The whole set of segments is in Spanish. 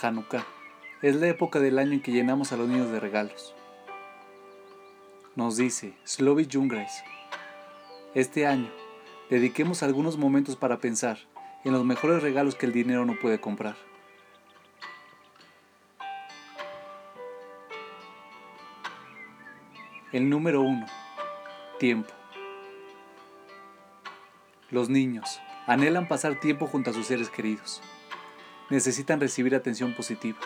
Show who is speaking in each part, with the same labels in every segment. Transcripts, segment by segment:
Speaker 1: Hanukkah es la época del año en que llenamos a los niños de regalos. Nos dice Slovi Jungreis, este año dediquemos algunos momentos para pensar en los mejores regalos que el dinero no puede comprar. El número uno. Tiempo. Los niños anhelan pasar tiempo junto a sus seres queridos. Necesitan recibir atención positiva.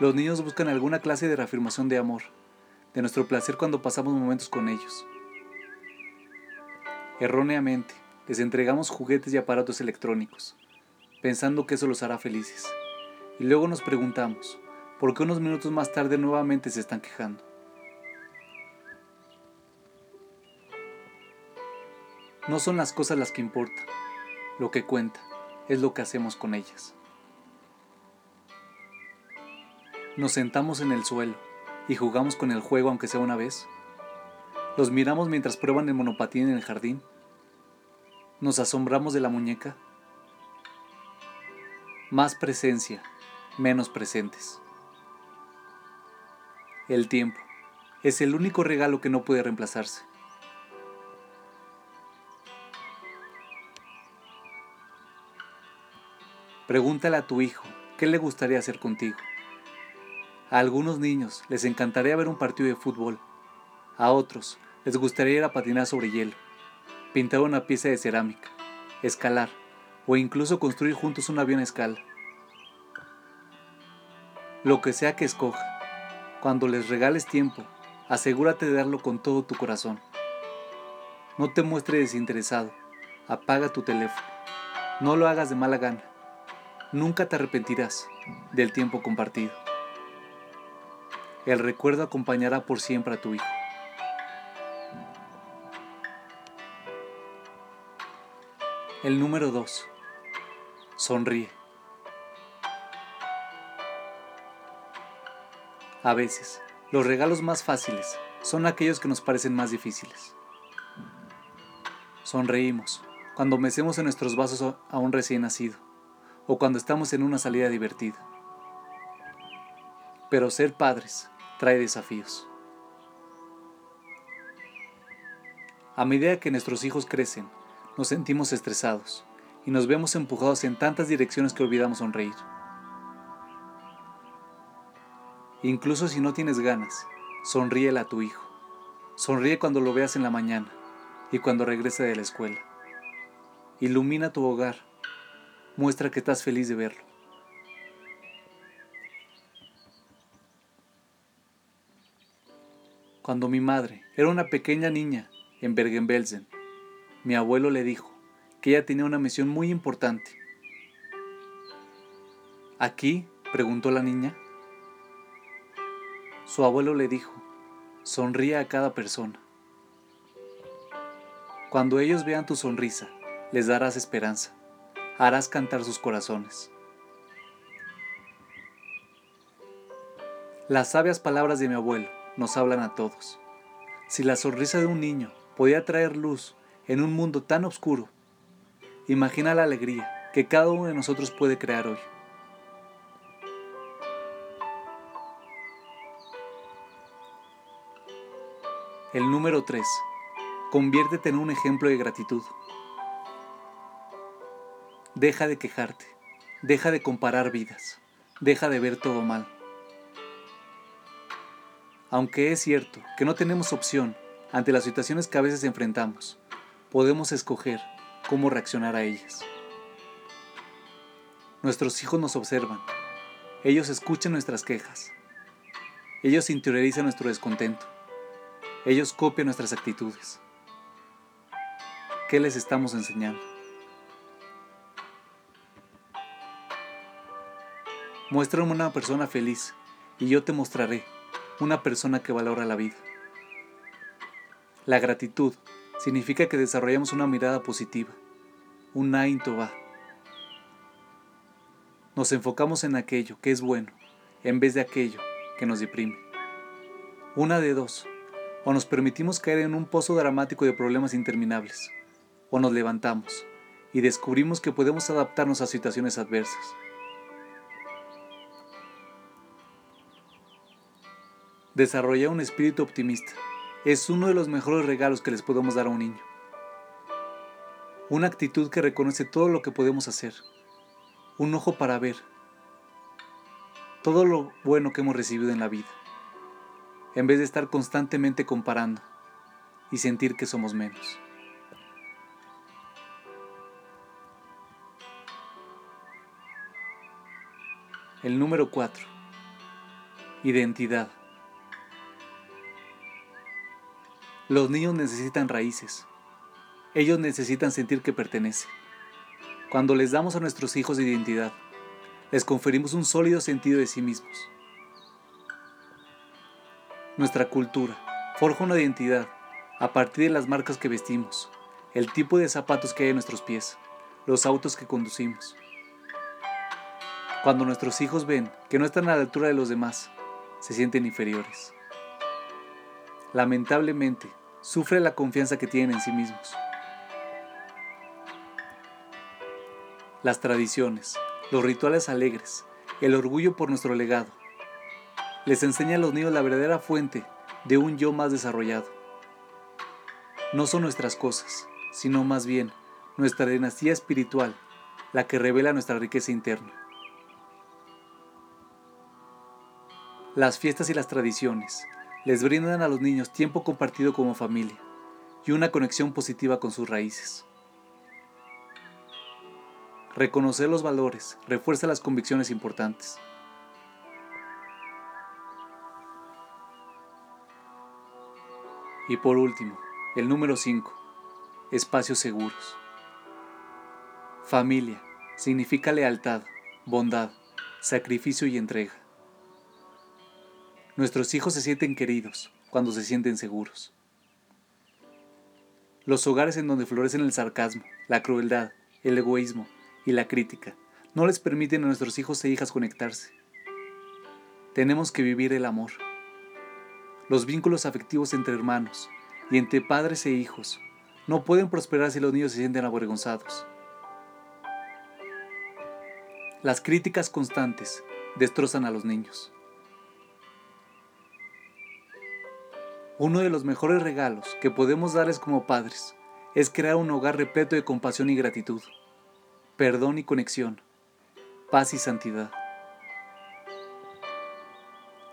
Speaker 1: Los niños buscan alguna clase de reafirmación de amor, de nuestro placer cuando pasamos momentos con ellos. Erróneamente, les entregamos juguetes y aparatos electrónicos, pensando que eso los hará felices. Y luego nos preguntamos, ¿por qué unos minutos más tarde nuevamente se están quejando? No son las cosas las que importan, lo que cuenta es lo que hacemos con ellas. Nos sentamos en el suelo y jugamos con el juego aunque sea una vez. Los miramos mientras prueban el monopatín en el jardín. Nos asombramos de la muñeca. Más presencia, menos presentes. El tiempo es el único regalo que no puede reemplazarse. Pregúntale a tu hijo qué le gustaría hacer contigo. A algunos niños les encantaría ver un partido de fútbol. A otros les gustaría ir a patinar sobre hielo, pintar una pieza de cerámica, escalar o incluso construir juntos un avión a escala. Lo que sea que escoja, cuando les regales tiempo, asegúrate de darlo con todo tu corazón. No te muestres desinteresado, apaga tu teléfono, no lo hagas de mala gana nunca te arrepentirás del tiempo compartido. El recuerdo acompañará por siempre a tu hijo. El número 2. Sonríe. A veces, los regalos más fáciles son aquellos que nos parecen más difíciles. Sonreímos cuando mecemos en nuestros vasos a un recién nacido o cuando estamos en una salida divertida. Pero ser padres trae desafíos. A medida que nuestros hijos crecen, nos sentimos estresados y nos vemos empujados en tantas direcciones que olvidamos sonreír. Incluso si no tienes ganas, sonríele a tu hijo. Sonríe cuando lo veas en la mañana y cuando regrese de la escuela. Ilumina tu hogar muestra que estás feliz de verlo. Cuando mi madre era una pequeña niña en Bergen-Belsen, mi abuelo le dijo que ella tenía una misión muy importante. ¿Aquí? preguntó la niña. Su abuelo le dijo, sonríe a cada persona. Cuando ellos vean tu sonrisa, les darás esperanza harás cantar sus corazones. Las sabias palabras de mi abuelo nos hablan a todos. Si la sonrisa de un niño podía traer luz en un mundo tan oscuro, imagina la alegría que cada uno de nosotros puede crear hoy. El número 3. Conviértete en un ejemplo de gratitud. Deja de quejarte, deja de comparar vidas, deja de ver todo mal. Aunque es cierto que no tenemos opción ante las situaciones que a veces enfrentamos, podemos escoger cómo reaccionar a ellas. Nuestros hijos nos observan, ellos escuchan nuestras quejas, ellos interiorizan nuestro descontento, ellos copian nuestras actitudes. ¿Qué les estamos enseñando? Muéstrame una persona feliz y yo te mostraré una persona que valora la vida. La gratitud significa que desarrollamos una mirada positiva, un Nain va. Nos enfocamos en aquello que es bueno en vez de aquello que nos deprime. Una de dos, o nos permitimos caer en un pozo dramático de problemas interminables, o nos levantamos y descubrimos que podemos adaptarnos a situaciones adversas. Desarrollar un espíritu optimista es uno de los mejores regalos que les podemos dar a un niño. Una actitud que reconoce todo lo que podemos hacer. Un ojo para ver todo lo bueno que hemos recibido en la vida, en vez de estar constantemente comparando y sentir que somos menos. El número 4. Identidad. Los niños necesitan raíces. Ellos necesitan sentir que pertenecen. Cuando les damos a nuestros hijos identidad, les conferimos un sólido sentido de sí mismos. Nuestra cultura forja una identidad a partir de las marcas que vestimos, el tipo de zapatos que hay en nuestros pies, los autos que conducimos. Cuando nuestros hijos ven que no están a la altura de los demás, se sienten inferiores. Lamentablemente, sufre la confianza que tienen en sí mismos. Las tradiciones, los rituales alegres, el orgullo por nuestro legado. Les enseña a los niños la verdadera fuente de un yo más desarrollado. No son nuestras cosas, sino más bien nuestra dinastía espiritual la que revela nuestra riqueza interna. Las fiestas y las tradiciones les brindan a los niños tiempo compartido como familia y una conexión positiva con sus raíces. Reconocer los valores refuerza las convicciones importantes. Y por último, el número 5. Espacios seguros. Familia significa lealtad, bondad, sacrificio y entrega. Nuestros hijos se sienten queridos cuando se sienten seguros. Los hogares en donde florecen el sarcasmo, la crueldad, el egoísmo, y la crítica no les permiten a nuestros hijos e hijas conectarse. Tenemos que vivir el amor. Los vínculos afectivos entre hermanos y entre padres e hijos no pueden prosperar si los niños se sienten avergonzados. Las críticas constantes destrozan a los niños. Uno de los mejores regalos que podemos darles como padres es crear un hogar repleto de compasión y gratitud perdón y conexión, paz y santidad.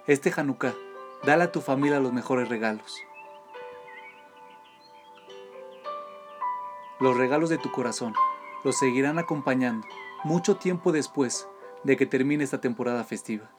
Speaker 1: Este Hanukkah, dale a tu familia los mejores regalos. Los regalos de tu corazón los seguirán acompañando mucho tiempo después de que termine esta temporada festiva.